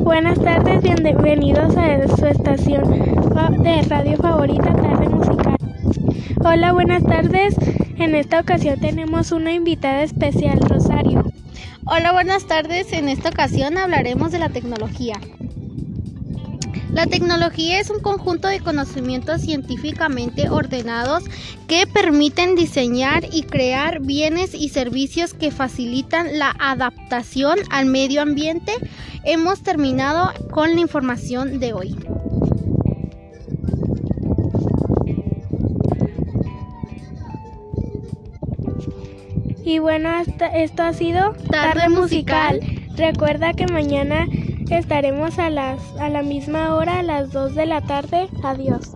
Buenas tardes, bienvenidos a su estación de radio favorita, Tarde Musical. Hola, buenas tardes. En esta ocasión tenemos una invitada especial, Rosario. Hola, buenas tardes. En esta ocasión hablaremos de la tecnología. La tecnología es un conjunto de conocimientos científicamente ordenados que permiten diseñar y crear bienes y servicios que facilitan la adaptación al medio ambiente. Hemos terminado con la información de hoy. Y bueno, esto ha sido Tarde, musical. Recuerda que mañana estaremos a, las, a la misma hora, a las 2 de la tarde. Adiós.